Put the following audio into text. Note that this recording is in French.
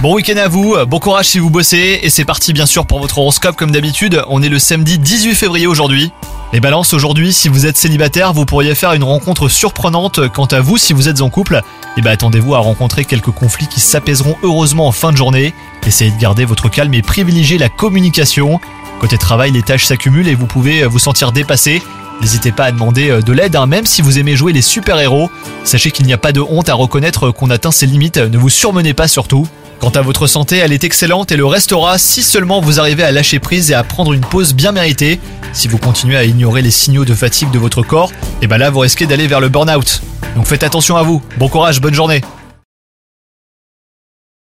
Bon week-end à vous, bon courage si vous bossez, et c'est parti bien sûr pour votre horoscope comme d'habitude, on est le samedi 18 février aujourd'hui. Les balances aujourd'hui, si vous êtes célibataire, vous pourriez faire une rencontre surprenante. Quant à vous, si vous êtes en couple, eh ben attendez-vous à rencontrer quelques conflits qui s'apaiseront heureusement en fin de journée. Essayez de garder votre calme et privilégiez la communication. Côté travail, les tâches s'accumulent et vous pouvez vous sentir dépassé. N'hésitez pas à demander euh, de l'aide, hein, même si vous aimez jouer les super-héros. Sachez qu'il n'y a pas de honte à reconnaître qu'on atteint ses limites, ne vous surmenez pas surtout. Quant à votre santé, elle est excellente et le restera si seulement vous arrivez à lâcher prise et à prendre une pause bien méritée. Si vous continuez à ignorer les signaux de fatigue de votre corps, et ben là vous risquez d'aller vers le burn-out. Donc faites attention à vous. Bon courage, bonne journée.